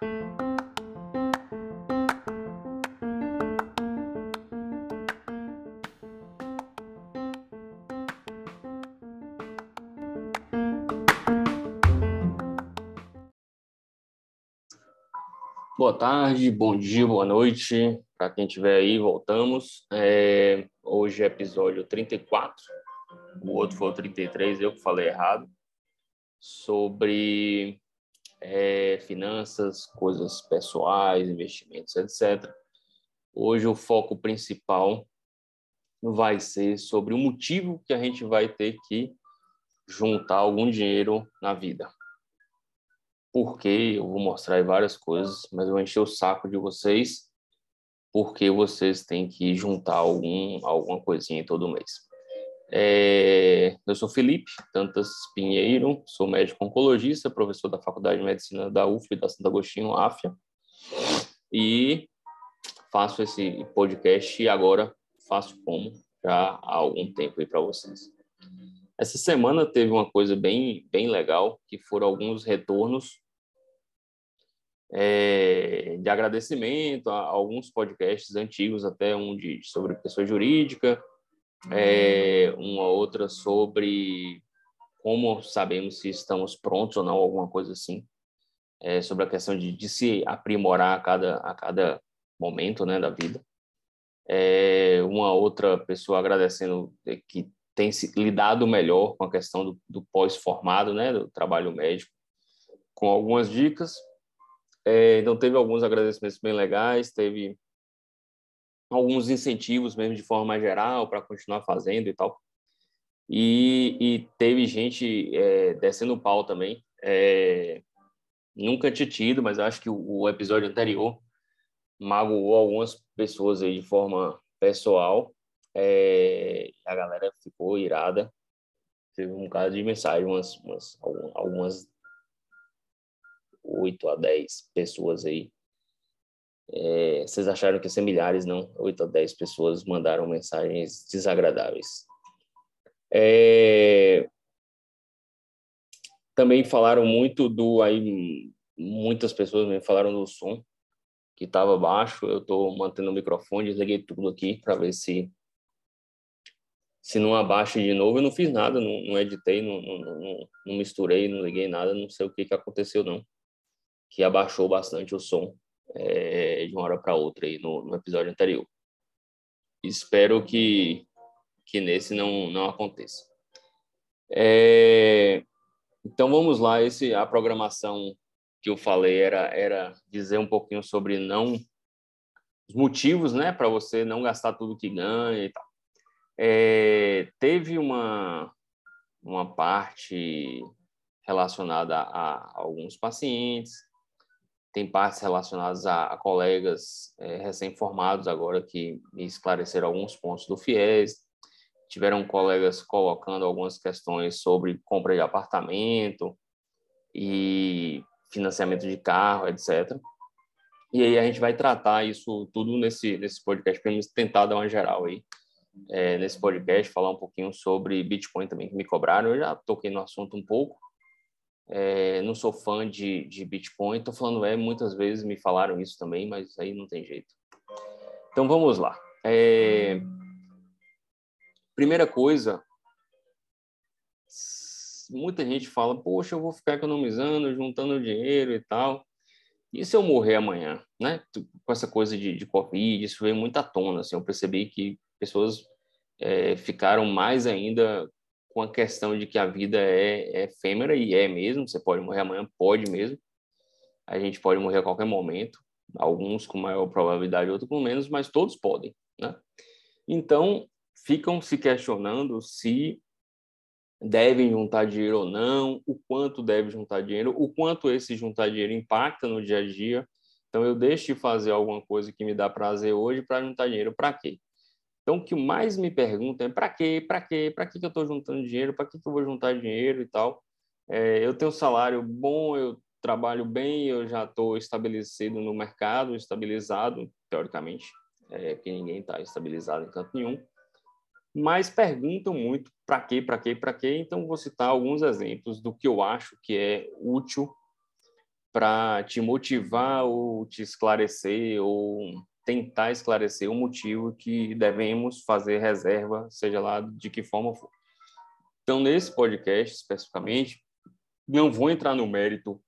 Boa tarde, bom dia, boa noite. Para quem estiver aí, voltamos. É, hoje é episódio 34, o outro foi o 33, eu que falei errado, sobre é, finanças, coisas pessoais, investimentos, etc. Hoje o foco principal vai ser sobre o motivo que a gente vai ter que juntar algum dinheiro na vida porque eu vou mostrar várias coisas, mas eu vou encher o saco de vocês porque vocês têm que juntar algum, alguma coisinha todo mês. É, eu sou Felipe Tantas Pinheiro, sou médico oncologista, professor da Faculdade de Medicina da UF da Santo Agostinho, AFIA, e faço esse podcast agora faço como já há algum tempo aí para vocês. Essa semana teve uma coisa bem, bem legal, que foram alguns retornos é, de agradecimento a, alguns podcasts antigos, até um de, sobre pessoa jurídica, é, uma outra sobre como sabemos se estamos prontos ou não, alguma coisa assim, é, sobre a questão de, de, se aprimorar a cada, a cada momento né, da vida. É, uma outra pessoa agradecendo que tem se lidado melhor com a questão do, do pós-formado, né, do trabalho médico, com algumas dicas. É, então, teve alguns agradecimentos bem legais, teve alguns incentivos mesmo de forma geral para continuar fazendo e tal. E, e teve gente é, descendo o pau também. É, nunca tinha tido, mas acho que o, o episódio anterior magoou algumas pessoas aí de forma pessoal é, a galera ficou irada. Teve um caso de mensagem, umas, umas, algumas 8 a 10 pessoas aí. É, vocês acharam que ia ser milhares, não? 8 a 10 pessoas mandaram mensagens desagradáveis. É, também falaram muito do aí muitas pessoas me falaram do som que estava baixo. Eu estou mantendo o microfone, desliguei tudo aqui para ver se se não abaixa de novo, eu não fiz nada, não, não editei, não, não, não, misturei, não liguei nada, não sei o que, que aconteceu, não. Que abaixou bastante o som é, de uma hora para outra aí no, no, episódio anterior. Espero que, que nesse não, não aconteça. É, então vamos lá, esse, a programação que eu falei era, era dizer um pouquinho sobre não os motivos, né, para você não gastar tudo que ganha e tal. É, teve uma, uma parte relacionada a, a, alguns pacientes, tem partes relacionadas a, a colegas é, recém-formados agora que me esclareceram alguns pontos do FIES, tiveram colegas colocando algumas questões sobre compra de apartamento e financiamento de carro, etc. E aí a gente vai tratar isso tudo nesse, nesse podcast para tentar dar uma geral aí é, nesse podcast, falar um pouquinho sobre Bitcoin também, que me cobraram. Eu já toquei no assunto um pouco. É, não sou fã de, de Bitcoin, estou falando é, muitas vezes me falaram isso também, mas aí não tem jeito. Então vamos lá. É, primeira coisa, muita gente fala, poxa, eu vou ficar economizando, juntando dinheiro e tal. E se eu morrer amanhã, né? Com essa coisa de, de Covid, isso veio muito à tona, assim, eu percebi que pessoas é, ficaram mais ainda com a questão de que a vida é, é efêmera e é mesmo, você pode morrer amanhã, pode mesmo. A gente pode morrer a qualquer momento, alguns com maior probabilidade, outros com menos, mas todos podem, né? Então, ficam se questionando se devem juntar dinheiro ou não, o quanto deve juntar dinheiro, o quanto esse juntar dinheiro impacta no dia a dia. Então, eu deixo de fazer alguma coisa que me dá prazer hoje para juntar dinheiro para quê? Então, o que mais me perguntam é para quê, para quê, para que, que eu estou juntando dinheiro, para que, que eu vou juntar dinheiro e tal. É, eu tenho um salário bom, eu trabalho bem, eu já estou estabelecido no mercado, estabilizado, teoricamente, é, porque ninguém está estabilizado em canto nenhum. Mas perguntam muito para quê, para quê, para quê. Então, vou citar alguns exemplos do que eu acho que é útil para te motivar ou te esclarecer ou tentar esclarecer o motivo que devemos fazer reserva, seja lá de que forma for. Então, nesse podcast especificamente, não vou entrar no mérito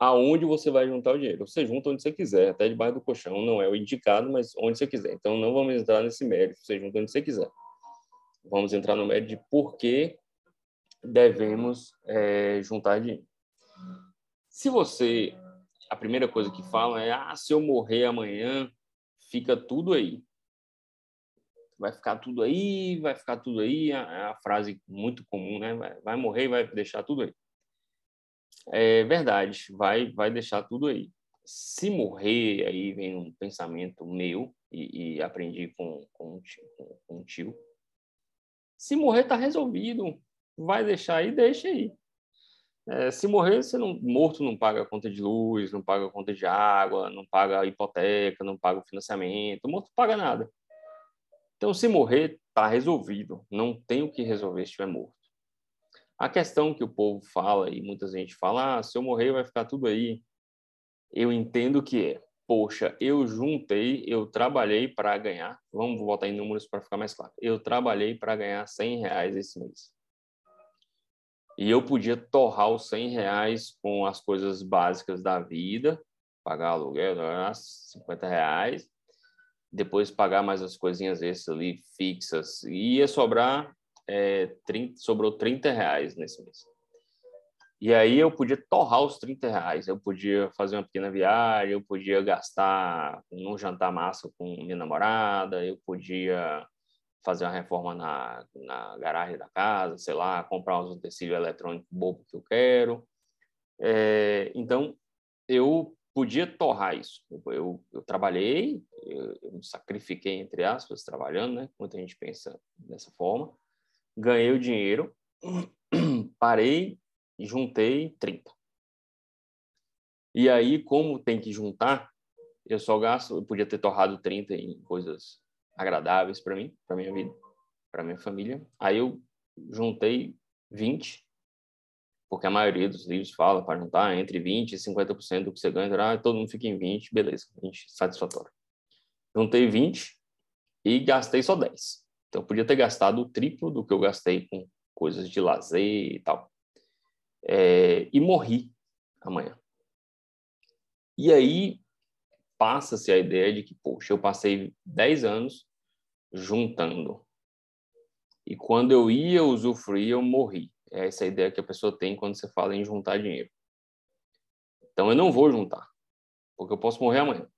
aonde você vai juntar o dinheiro. Você junta onde você quiser, até debaixo do colchão, não é o indicado, mas onde você quiser. Então, não vamos entrar nesse mérito, você junta onde você quiser. Vamos entrar no mérito de por que devemos é, juntar dinheiro. Se você, a primeira coisa que falam é, ah, se eu morrer amanhã, fica tudo aí. Vai ficar tudo aí, vai ficar tudo aí, é a frase muito comum, né? Vai, vai morrer e vai deixar tudo aí. É verdade, vai, vai deixar tudo aí. Se morrer, aí vem um pensamento meu, e, e aprendi com, com, com, com um tio. Se morrer, tá resolvido. Vai deixar aí, deixa aí. É, se morrer, você não, morto não paga conta de luz, não paga conta de água, não paga hipoteca, não paga o financiamento, morto não paga nada. Então, se morrer, está resolvido. Não tem o que resolver se estiver morto. A questão que o povo fala, e muita gente fala, ah, se eu morrer vai ficar tudo aí. Eu entendo que é, poxa, eu juntei, eu trabalhei para ganhar, vamos botar em números para ficar mais claro, eu trabalhei para ganhar 100 reais esse mês. E eu podia torrar os 100 reais com as coisas básicas da vida, pagar aluguel, 50 reais, depois pagar mais as coisinhas essas ali fixas. E ia sobrar, é, 30, sobrou 30 reais nesse mês. E aí eu podia torrar os 30 reais, eu podia fazer uma pequena viagem, eu podia gastar num jantar massa com minha namorada, eu podia fazer uma reforma na, na garagem da casa, sei lá, comprar uns utensílios eletrônicos bobo que eu quero. É, então, eu podia torrar isso. Eu, eu, eu trabalhei, eu, eu, me sacrifiquei, entre aspas, trabalhando, né? Muita gente pensa dessa forma. Ganhei o dinheiro, parei juntei 30. E aí, como tem que juntar, eu só gasto, eu podia ter torrado 30 em coisas agradáveis para mim, para minha vida, para minha família. Aí eu juntei 20, porque a maioria dos livros fala para juntar entre 20 e 50% do que você ganha, ah, todo mundo fica em 20, beleza, 20 satisfatório. Juntei 20 e gastei só 10. Então eu podia ter gastado o triplo do que eu gastei com coisas de lazer e tal. É, e morri amanhã. E aí passa-se a ideia de que, poxa, eu passei 10 anos juntando. E quando eu ia usufruir, eu morri. É essa ideia que a pessoa tem quando você fala em juntar dinheiro. Então eu não vou juntar, porque eu posso morrer amanhã.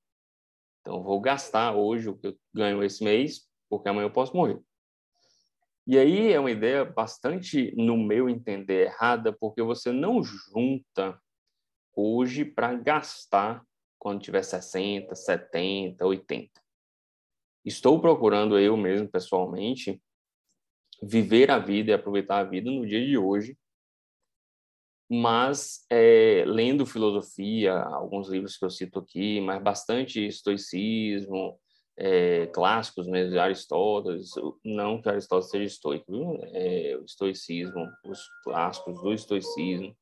Então eu vou gastar hoje o que eu ganho esse mês, porque amanhã eu posso morrer. E aí é uma ideia bastante, no meu entender, errada, porque você não junta hoje para gastar quando tiver 60, 70, 80. Estou procurando eu mesmo, pessoalmente, viver a vida e aproveitar a vida no dia de hoje, mas é, lendo filosofia, alguns livros que eu cito aqui, mas bastante estoicismo, é, clássicos mesmo de Aristóteles, não que Aristóteles seja estoico? É, o estoicismo, os clássicos do estoicismo,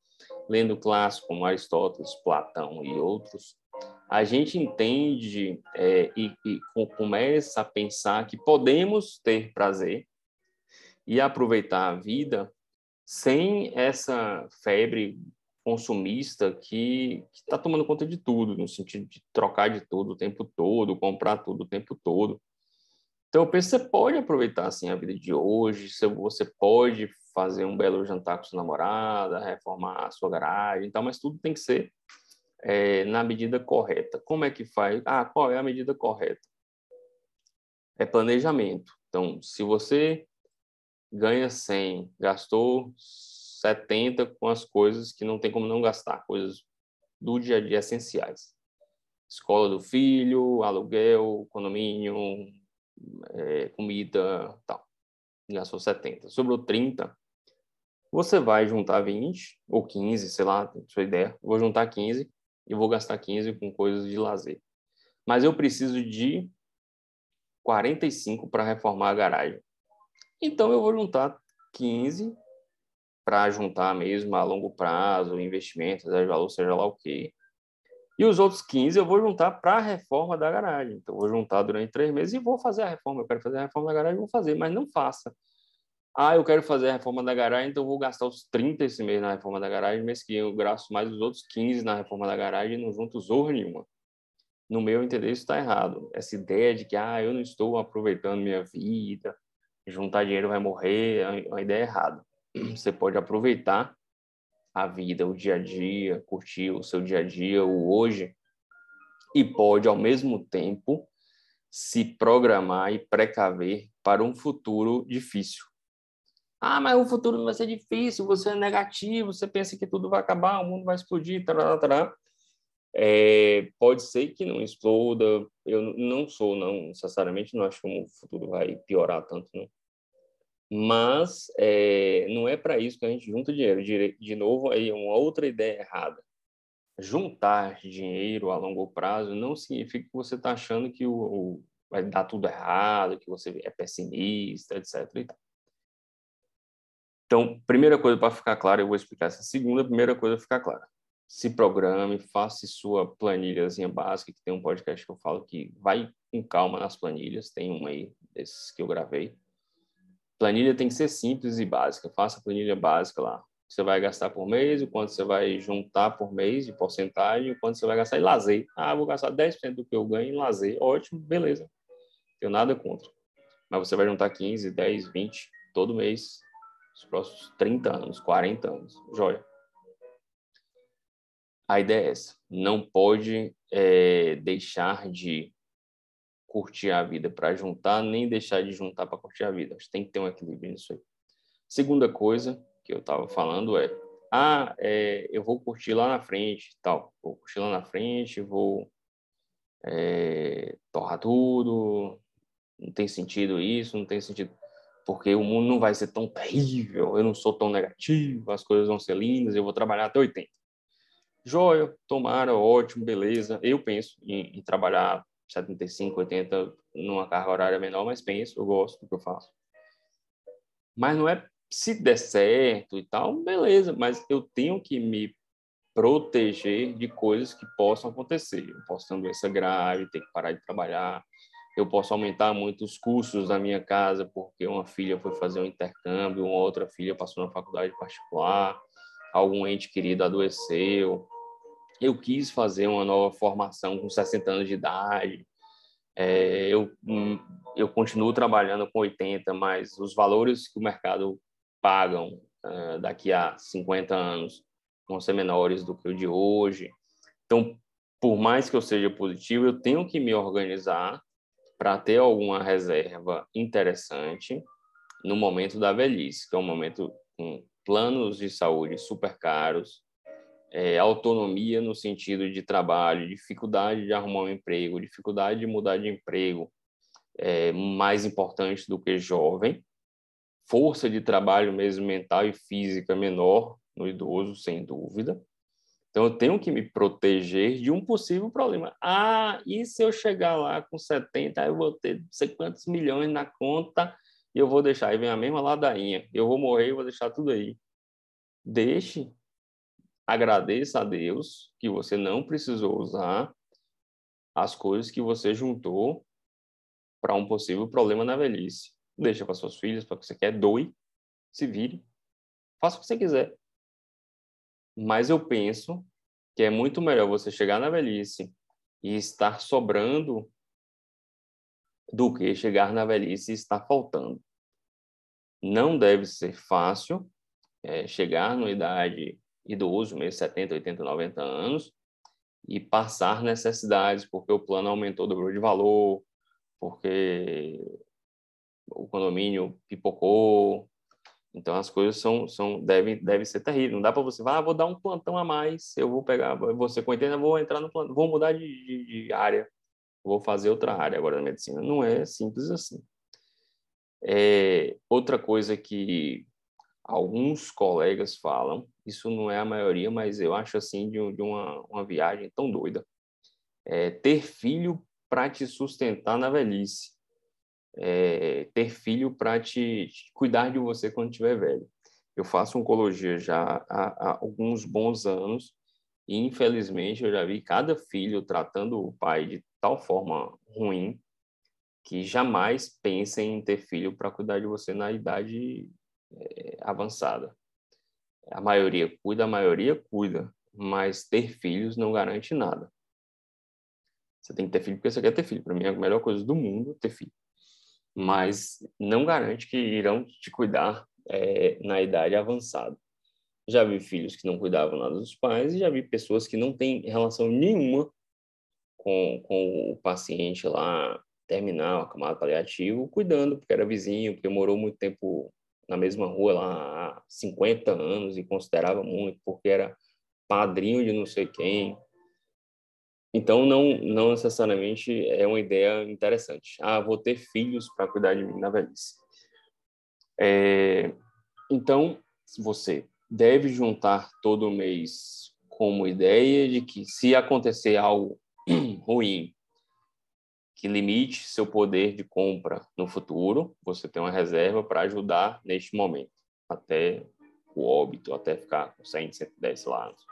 lendo clássicos como Aristóteles, Platão e outros, a gente entende é, e, e começa a pensar que podemos ter prazer e aproveitar a vida sem essa febre consumista que está tomando conta de tudo, no sentido de trocar de tudo o tempo todo, comprar tudo o tempo todo. Então, eu penso que você pode aproveitar assim, a vida de hoje, você pode fazer um belo jantar com sua namorada, reformar a sua garagem e tal, mas tudo tem que ser é, na medida correta. Como é que faz? Ah, qual é a medida correta? É planejamento. Então, se você ganha 100, gastou 70 com as coisas que não tem como não gastar, coisas do dia a dia essenciais. Escola do filho, aluguel, condomínio, é, comida, tal. Gastou 70. Sobrou 30. Você vai juntar 20 ou 15, sei lá, sua ideia. Vou juntar 15 e vou gastar 15 com coisas de lazer. Mas eu preciso de 45 para reformar a garagem. Então eu vou juntar 15 para juntar mesmo a longo prazo, investimentos, seja valor, seja lá o quê. E os outros 15 eu vou juntar para a reforma da garagem. Então, eu vou juntar durante três meses e vou fazer a reforma. Eu quero fazer a reforma da garagem, vou fazer, mas não faça. Ah, eu quero fazer a reforma da garagem, então vou gastar os 30 esse mês na reforma da garagem, mês que eu gasto mais os outros 15 na reforma da garagem e não junto zorra nenhuma. No meu entender, isso está errado. Essa ideia de que ah, eu não estou aproveitando minha vida, juntar dinheiro vai morrer, é uma ideia errada. Você pode aproveitar a vida, o dia a dia, curtir o seu dia a dia, o hoje, e pode, ao mesmo tempo, se programar e precaver para um futuro difícil. Ah, mas o futuro vai ser difícil, você é negativo, você pensa que tudo vai acabar, o mundo vai explodir, tará, tará. É, pode ser que não exploda, eu não sou, não, necessariamente, não acho que o futuro vai piorar tanto, não mas é, não é para isso que a gente junta dinheiro. De, novo, aí uma outra ideia errada. Juntar dinheiro a longo prazo não significa que você está achando que o, o, vai dar tudo errado, que você é pessimista, etc. Então, primeira coisa para ficar claro, eu vou explicar essa segunda. Primeira coisa para ficar clara. Se programe, faça sua planilhazinha básica, que tem um podcast que eu falo que vai com calma nas planilhas. Tem uma aí desses que eu gravei planilha tem que ser simples e básica. Faça a planilha básica lá. Você vai gastar por mês, o quanto você vai juntar por mês de porcentagem, o quanto você vai gastar em lazer. Ah, vou gastar 10% do que eu ganho em lazer. Ótimo, beleza. Tenho nada contra. Mas você vai juntar 15, 10, 20 todo mês, os próximos 30 anos, 40 anos. Joia. A ideia é essa. Não pode é, deixar de curtir a vida para juntar, nem deixar de juntar para curtir a vida. A gente tem que ter um equilíbrio nisso aí. Segunda coisa que eu estava falando é, ah, é, eu vou curtir lá na frente, tal. Vou curtir lá na frente, vou é, torrar tudo. Não tem sentido isso, não tem sentido porque o mundo não vai ser tão terrível, eu não sou tão negativo, as coisas vão ser lindas, eu vou trabalhar até 80. Joia, tomara, ótimo, beleza. Eu penso em, em trabalhar 75, 80 numa carga horária menor, mas penso, eu gosto do que eu faço. Mas não é se der certo e tal, beleza, mas eu tenho que me proteger de coisas que possam acontecer. Eu posso ter uma doença grave, ter que parar de trabalhar, eu posso aumentar muito os custos da minha casa porque uma filha foi fazer um intercâmbio, uma outra filha passou na faculdade particular, algum ente querido adoeceu, eu quis fazer uma nova formação com 60 anos de idade. É, eu, hum, eu continuo trabalhando com 80, mas os valores que o mercado pagam uh, daqui a 50 anos vão ser menores do que o de hoje. Então, por mais que eu seja positivo, eu tenho que me organizar para ter alguma reserva interessante no momento da velhice, que é um momento com planos de saúde super caros, é, autonomia no sentido de trabalho, dificuldade de arrumar um emprego, dificuldade de mudar de emprego, é, mais importante do que jovem, força de trabalho mesmo mental e física menor no idoso, sem dúvida. Então, eu tenho que me proteger de um possível problema. Ah, e se eu chegar lá com 70, eu vou ter não sei quantos milhões na conta e eu vou deixar. Aí vem a mesma ladainha. Eu vou morrer e vou deixar tudo aí. Deixe, agradeça a Deus que você não precisou usar as coisas que você juntou para um possível problema na velhice. Deixa para suas filhas, para o que você quer, doe, se vire, faça o que você quiser. Mas eu penso que é muito melhor você chegar na velhice e estar sobrando do que chegar na velhice e estar faltando. Não deve ser fácil é, chegar numa idade idoso, mesmo 70, 80, 90 anos, e passar necessidades, porque o plano aumentou, dobrou de valor, porque o condomínio pipocou. Então as coisas são, são devem, devem ser terríveis. Não dá para você ah, vou dar um plantão a mais, eu vou pegar, você com 80, vou entrar no plantão, vou mudar de, de, de área, vou fazer outra área agora da medicina. Não é simples assim. É, outra coisa que alguns colegas falam, isso não é a maioria, mas eu acho assim de, de uma, uma viagem tão doida. É, ter filho para te sustentar na velhice. É, ter filho para te, te, cuidar de você quando estiver velho. Eu faço oncologia já há, há, alguns bons anos E, infelizmente, eu já vi cada filho tratando o pai de tal forma ruim que jamais pensem em ter filho para cuidar de você na idade é, avançada. A maioria cuida, a maioria cuida, mas ter filhos não garante nada. Você tem que ter filho porque você quer ter filho. Para mim, é a melhor coisa do mundo ter filho. Mas não garante que irão te cuidar é, na idade avançada. Já vi filhos que não cuidavam nada dos pais e já vi pessoas que não têm relação nenhuma com, com o paciente lá terminal, acamado paliativo, cuidando, porque era vizinho, porque morou muito tempo na mesma rua lá há 50 anos e considerava muito, porque era padrinho de não sei quem. Então, não, não necessariamente é uma ideia interessante. Ah, vou ter filhos para cuidar de mim na velhice. É, então, você deve juntar todo mês como ideia de que se acontecer algo ruim que limite seu poder de compra no futuro, você tem uma reserva para ajudar neste momento, até o óbito, até ficar com 100, 110 anos.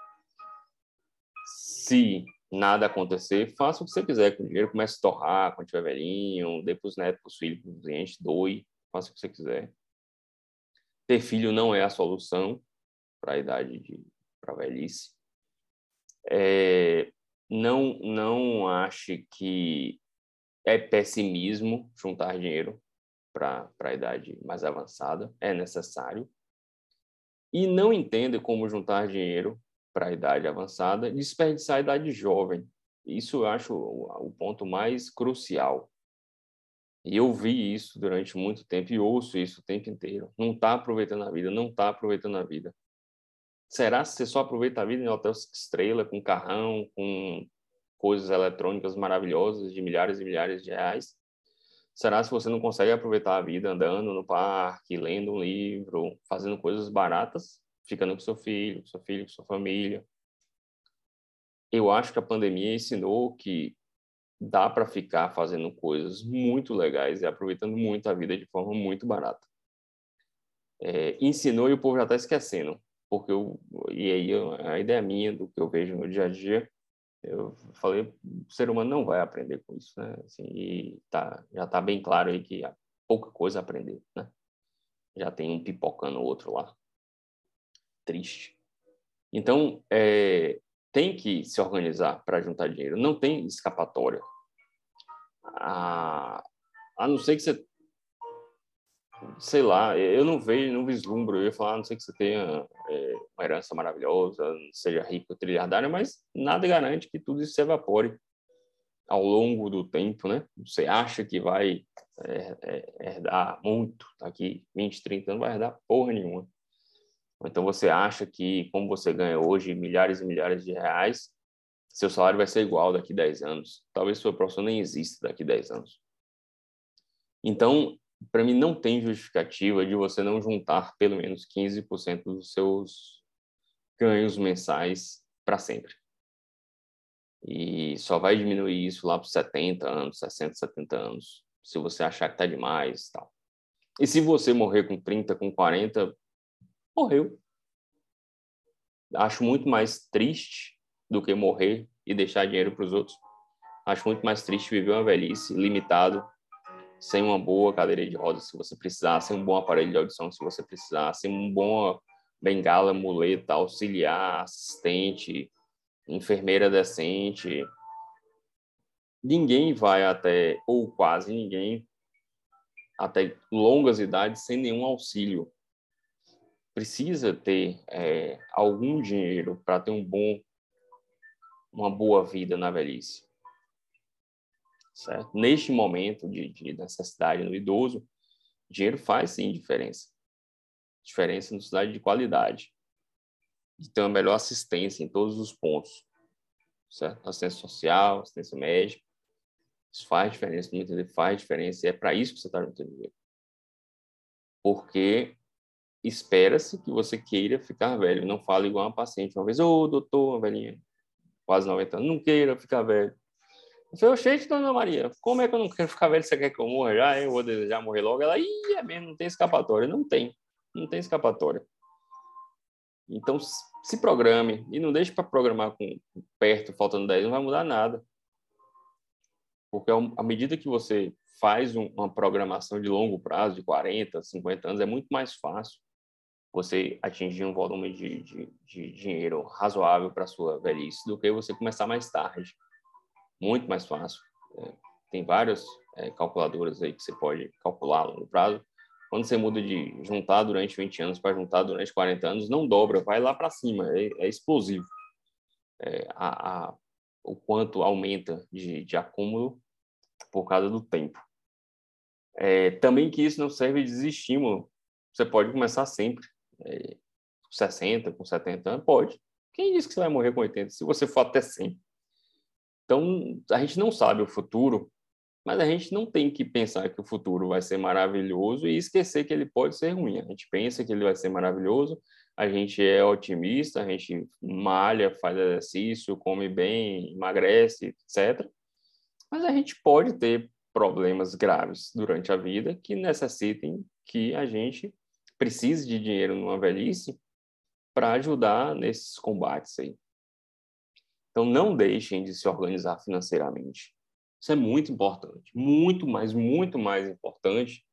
Se nada acontecer, faça o que você quiser com o dinheiro, comece a torrar quando tiver velhinho, dê para os netos, para os filhos, para os clientes, doe, faça o que você quiser. Ter filho não é a solução para a idade de para velhice. É, não não ache que é pessimismo juntar dinheiro para a idade mais avançada, é necessário. E não entenda como juntar dinheiro para a idade avançada, desperdiçar a idade jovem. Isso eu acho o ponto mais crucial. E eu vi isso durante muito tempo e ouço isso o tempo inteiro. Não está aproveitando a vida, não está aproveitando a vida. Será que você só aproveita a vida em hotel estrela, com carrão, com coisas eletrônicas maravilhosas de milhares e milhares de reais? Será se você não consegue aproveitar a vida andando no parque, lendo um livro, fazendo coisas baratas? Ficando com seu filho, com seu filho, com sua família. Eu acho que a pandemia ensinou que dá para ficar fazendo coisas muito legais e aproveitando muito a vida de forma muito barata. É, ensinou e o povo já está esquecendo, porque eu, e aí a ideia minha do que eu vejo no dia a dia, eu falei, o ser humano não vai aprender com isso, né? Assim, e tá, já está bem claro aí que há pouca coisa a aprender, né? Já tem um pipocando o outro lá triste. Então, é, tem que se organizar para juntar dinheiro, não tem escapatória. A, a não ser que você, sei lá, eu não vejo, não vislumbro, eu ia falar, a não ser que você tenha é, uma herança maravilhosa, seja rico, trilhardário, mas nada garante que tudo isso se evapore ao longo do tempo, né? Você acha que vai é, é, herdar muito daqui 20, 30 anos, vai herdar porra nenhuma. Então você acha que, como você ganha hoje milhares e milhares de reais, seu salário vai ser igual daqui a 10 anos. Talvez sua profissão nem exista daqui a 10 anos. Então, para mim, não tem justificativa de você não juntar pelo menos 15% dos seus ganhos mensais para sempre. E só vai diminuir isso lá para 70 anos, 60, 70 anos, se você achar que está demais tal. E se você morrer com 30, com 40, morreu. Acho muito mais triste do que morrer e deixar dinheiro para os outros. Acho muito mais triste viver uma velhice limitado, sem uma boa cadeira de rodas se você precisar, sem um bom aparelho de audição se você precisar, sem um bom bengala, muleta, auxiliar, assistente, enfermeira decente. Ninguém vai até, ou quase ninguém, até longas idades sem nenhum auxílio precisa ter é, algum dinheiro para ter um bom, uma boa vida na velhice. Certo? Neste momento de, de necessidade no idoso, dinheiro faz sim diferença. Diferença na cidade de qualidade. De ter uma melhor assistência em todos os pontos. Certo? Assistência social, assistência médica. Isso faz diferença, muito faz diferença. E é para isso que você está juntando dinheiro. Porque espera-se que você queira ficar velho. Não fala igual uma paciente uma vez, ô oh, doutor, uma velhinha, quase 90 anos, não queira ficar velho. Eu falei, oxente, dona Maria, como é que eu não quero ficar velho? Você quer que eu morra já? Eu vou desejar morrer logo? Ela, ih, é mesmo, não tem escapatória. Não tem, não tem escapatória. Então, se programe e não deixe para programar com perto, faltando 10, não vai mudar nada. Porque à medida que você faz uma programação de longo prazo, de 40, 50 anos, é muito mais fácil você atingir um volume de, de, de dinheiro razoável para sua velhice do que você começar mais tarde. Muito mais fácil. É, tem várias é, calculadoras aí que você pode calcular a longo prazo. Quando você muda de juntar durante 20 anos para juntar durante 40 anos, não dobra, vai lá para cima, é, é, explosivo. É, a, a, o quanto aumenta de, de acúmulo por causa do tempo. É, também que isso não serve de desestímulo. Você pode começar sempre. É, com 60, com 70 anos, pode. Quem disse que você vai morrer com 80? Se você for até 100. Então, a gente não sabe o futuro, mas a gente não tem que pensar que o futuro vai ser maravilhoso e esquecer que ele pode ser ruim. A gente pensa que ele vai ser maravilhoso, a gente é otimista, a gente malha, faz exercício, come bem, emagrece, etc. Mas a gente pode ter problemas graves durante a vida que necessitem que a gente precise de dinheiro numa velhice para ajudar nesses combates aí. Então, não deixem de se organizar financeiramente. Isso é muito importante, muito mais, muito mais importante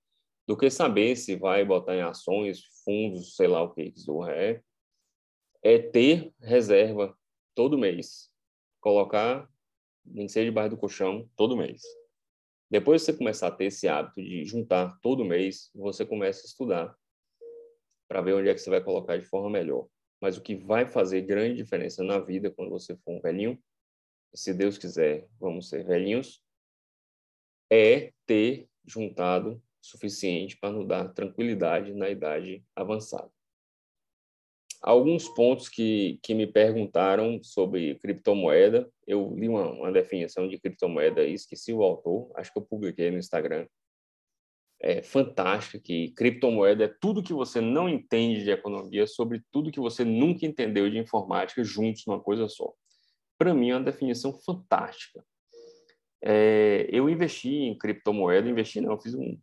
do que saber se vai botar em ações, fundos, sei lá o que que é, é ter reserva todo mês, colocar nem ser debaixo do colchão todo mês. Depois você começar a ter esse hábito de juntar todo mês, você começa a estudar para ver onde é que você vai colocar de forma melhor. Mas o que vai fazer grande diferença na vida quando você for um velhinho, se Deus quiser, vamos ser velhinhos, é ter juntado suficiente para nos dar tranquilidade na idade avançada. Alguns pontos que, que me perguntaram sobre criptomoeda, eu li uma, uma definição de criptomoeda e esqueci o autor, acho que eu publiquei no Instagram, é, fantástica que criptomoeda é tudo que você não entende de economia sobre tudo que você nunca entendeu de informática juntos numa coisa só. Para mim é uma definição fantástica. É, eu investi em criptomoeda, investi não, fiz um,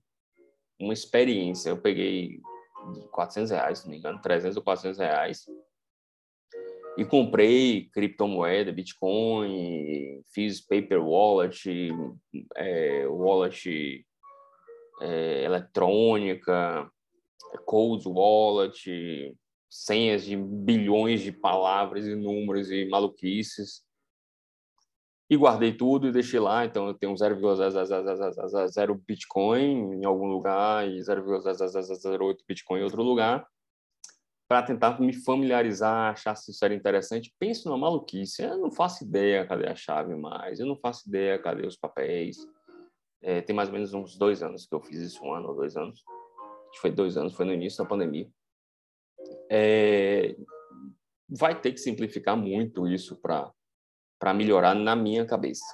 uma experiência. Eu peguei 400 reais, se não me engano, 300 ou 400 reais e comprei criptomoeda, Bitcoin, fiz paper wallet, é, wallet é, eletrônica, cold wallet, senhas de bilhões de palavras e números e maluquices. E guardei tudo e deixei lá. Então, eu tenho 0,000 Bitcoin em algum lugar e 0,008 Bitcoin em outro lugar para tentar me familiarizar, achar se isso era interessante. Penso numa maluquice. Eu não faço ideia cadê a chave mais, eu não faço ideia cadê os papéis. É, tem mais ou menos uns dois anos que eu fiz isso, um ano ou dois anos. Acho que foi dois anos, foi no início da pandemia. É, vai ter que simplificar muito isso para melhorar na minha cabeça.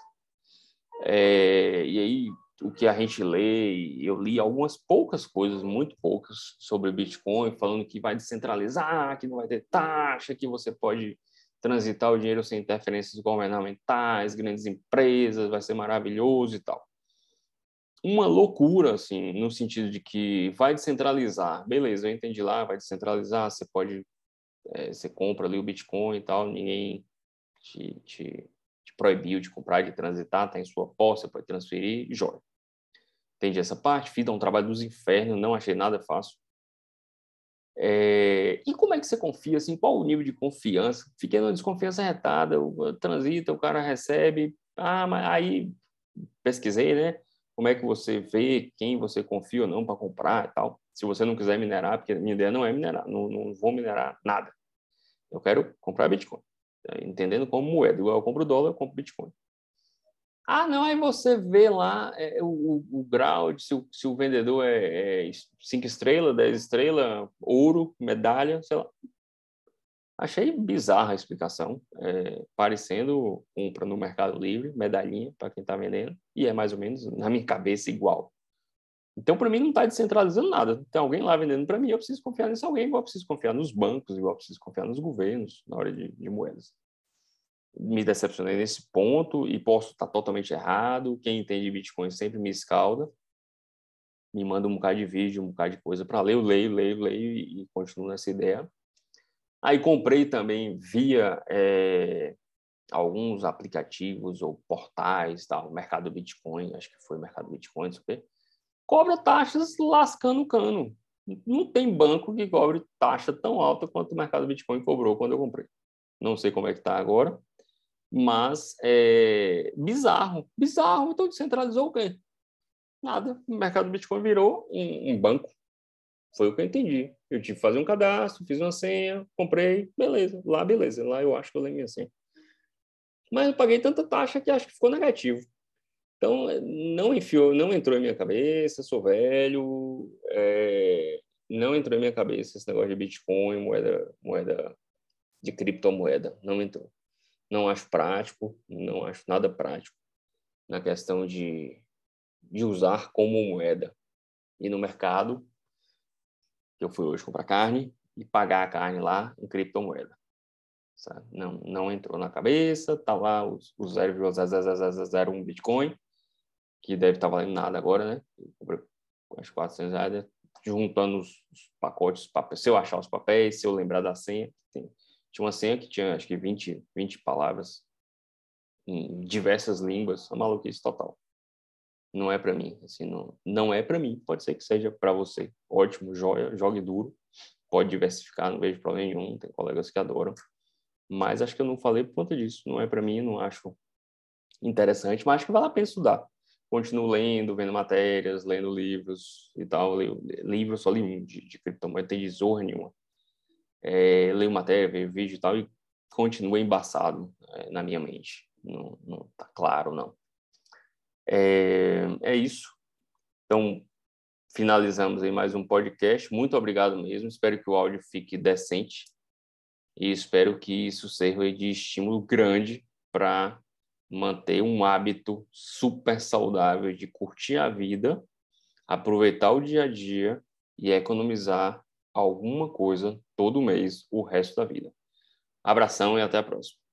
É, e aí, o que a gente lê, eu li algumas poucas coisas, muito poucas, sobre Bitcoin, falando que vai descentralizar, que não vai ter taxa, que você pode transitar o dinheiro sem interferências governamentais, grandes empresas, vai ser maravilhoso e tal uma loucura, assim, no sentido de que vai descentralizar. Beleza, eu entendi lá, vai descentralizar, você pode, é, você compra ali o Bitcoin e tal, ninguém te, te, te proibiu de comprar, de transitar, está em sua posse, você pode transferir, joia. Entendi essa parte, fiz um trabalho dos infernos, não achei nada fácil. É, e como é que você confia, assim, qual o nível de confiança? Fiquei numa desconfiança retada, transita, o cara recebe, ah, mas aí pesquisei, né? Como é que você vê quem você confia ou não para comprar e tal. Se você não quiser minerar, porque minha ideia não é minerar, não, não vou minerar nada. Eu quero comprar Bitcoin, tá? entendendo como moeda. Igual eu compro dólar, eu compro Bitcoin. Ah, não, aí você vê lá é, o, o, grau de se o, se o vendedor é 5 é estrelas, 10 estrelas, ouro, medalha, sei lá. Achei bizarra a explicação, é, parecendo compra no Mercado Livre, medalhinha para quem está vendendo, e é mais ou menos, na minha cabeça, igual. Então, para mim, não está descentralizando nada. Tem alguém lá vendendo para mim, eu preciso confiar nesse alguém, igual eu preciso confiar nos bancos, igual eu preciso confiar nos governos na hora de, de moedas. Me decepcionei nesse ponto e posso estar tá totalmente errado. Quem entende Bitcoin sempre me escalda, me manda um bocado de vídeo, um bocado de coisa para ler, eu leio, leio, leio e, e continuo nessa ideia Aí comprei também via é, alguns aplicativos ou portais, tal, mercado Bitcoin, acho que foi mercado Bitcoin, não sei o quê, cobra taxas lascando o cano. Não tem banco que cobre taxa tão alta quanto o mercado Bitcoin cobrou quando eu comprei. Não sei como é que está agora, mas é bizarro, bizarro. Então descentralizou o quê? Nada. O mercado Bitcoin virou um, um banco. Foi o que eu entendi. Eu tive que fazer um cadastro, fiz uma senha, comprei, beleza. Lá, beleza. Lá eu acho que eu lembro assim. Mas eu paguei tanta taxa que acho que ficou negativo. Então, não enfiou, não entrou em minha cabeça, sou velho, é, não entrou em minha cabeça esse negócio de Bitcoin, moeda, moeda de criptomoeda, não entrou. Não acho prático, não acho nada prático na questão de, de usar como moeda. E no mercado, que eu fui hoje comprar carne, e pagar a carne lá em criptomoeda. Sabe? Não, não entrou na cabeça, tá lá os, os 0,0001 Bitcoin, que deve estar tá valendo nada agora, né? Acho 400 reais, né? juntando os, os pacotes, papéis, se eu achar os papéis, se eu lembrar da senha. Tem, tinha uma senha que tinha, acho que 20, 20 palavras em diversas línguas, uma maluquice total. Não é para mim, assim, não, não é para mim. Pode ser que seja para você. Ótimo, joia, jogue duro, pode diversificar, não vejo problema nenhum, tem colegas que adoram mas acho que eu não falei por conta disso. Não é para mim, não acho interessante, mas acho que vale a pena estudar. Continuo lendo, vendo matérias, lendo livros e tal. Leio, livros só li um de, de criptomoeda, tem de zorra nenhuma. É, leio matéria, vejo vídeo e tal, e continua embaçado é, na minha mente. Não, não tá claro, não. É, é isso. Então, finalizamos aí mais um podcast. Muito obrigado mesmo. Espero que o áudio fique decente e espero que isso sirva de estímulo grande para manter um hábito super saudável de curtir a vida, aproveitar o dia a dia e economizar alguma coisa todo mês o resto da vida. Abração e até a próxima.